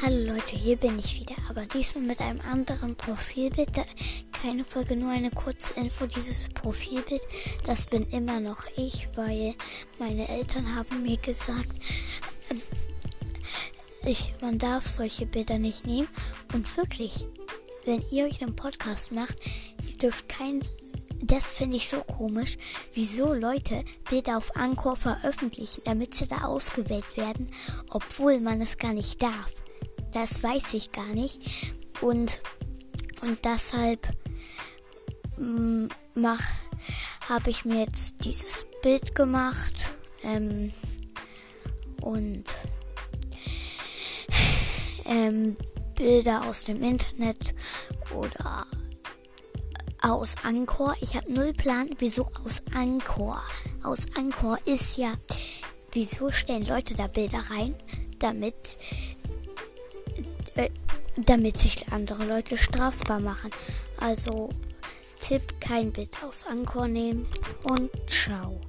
Hallo Leute, hier bin ich wieder, aber diesmal mit einem anderen Profilbild. Keine Folge, nur eine kurze Info. Dieses Profilbild, das bin immer noch ich, weil meine Eltern haben mir gesagt, ähm, ich, man darf solche Bilder nicht nehmen. Und wirklich, wenn ihr euch einen Podcast macht, ihr dürft kein das finde ich so komisch, wieso Leute Bilder auf Anchor veröffentlichen, damit sie da ausgewählt werden, obwohl man es gar nicht darf. Das weiß ich gar nicht. Und, und deshalb mm, habe ich mir jetzt dieses Bild gemacht. Ähm, und ähm, Bilder aus dem Internet oder aus Anchor. Ich habe null Plan, wieso aus Anchor. Aus Anchor ist ja, wieso stellen Leute da Bilder rein, damit äh, damit sich andere Leute strafbar machen. Also Tipp, kein Bild aus Anchor nehmen und ciao.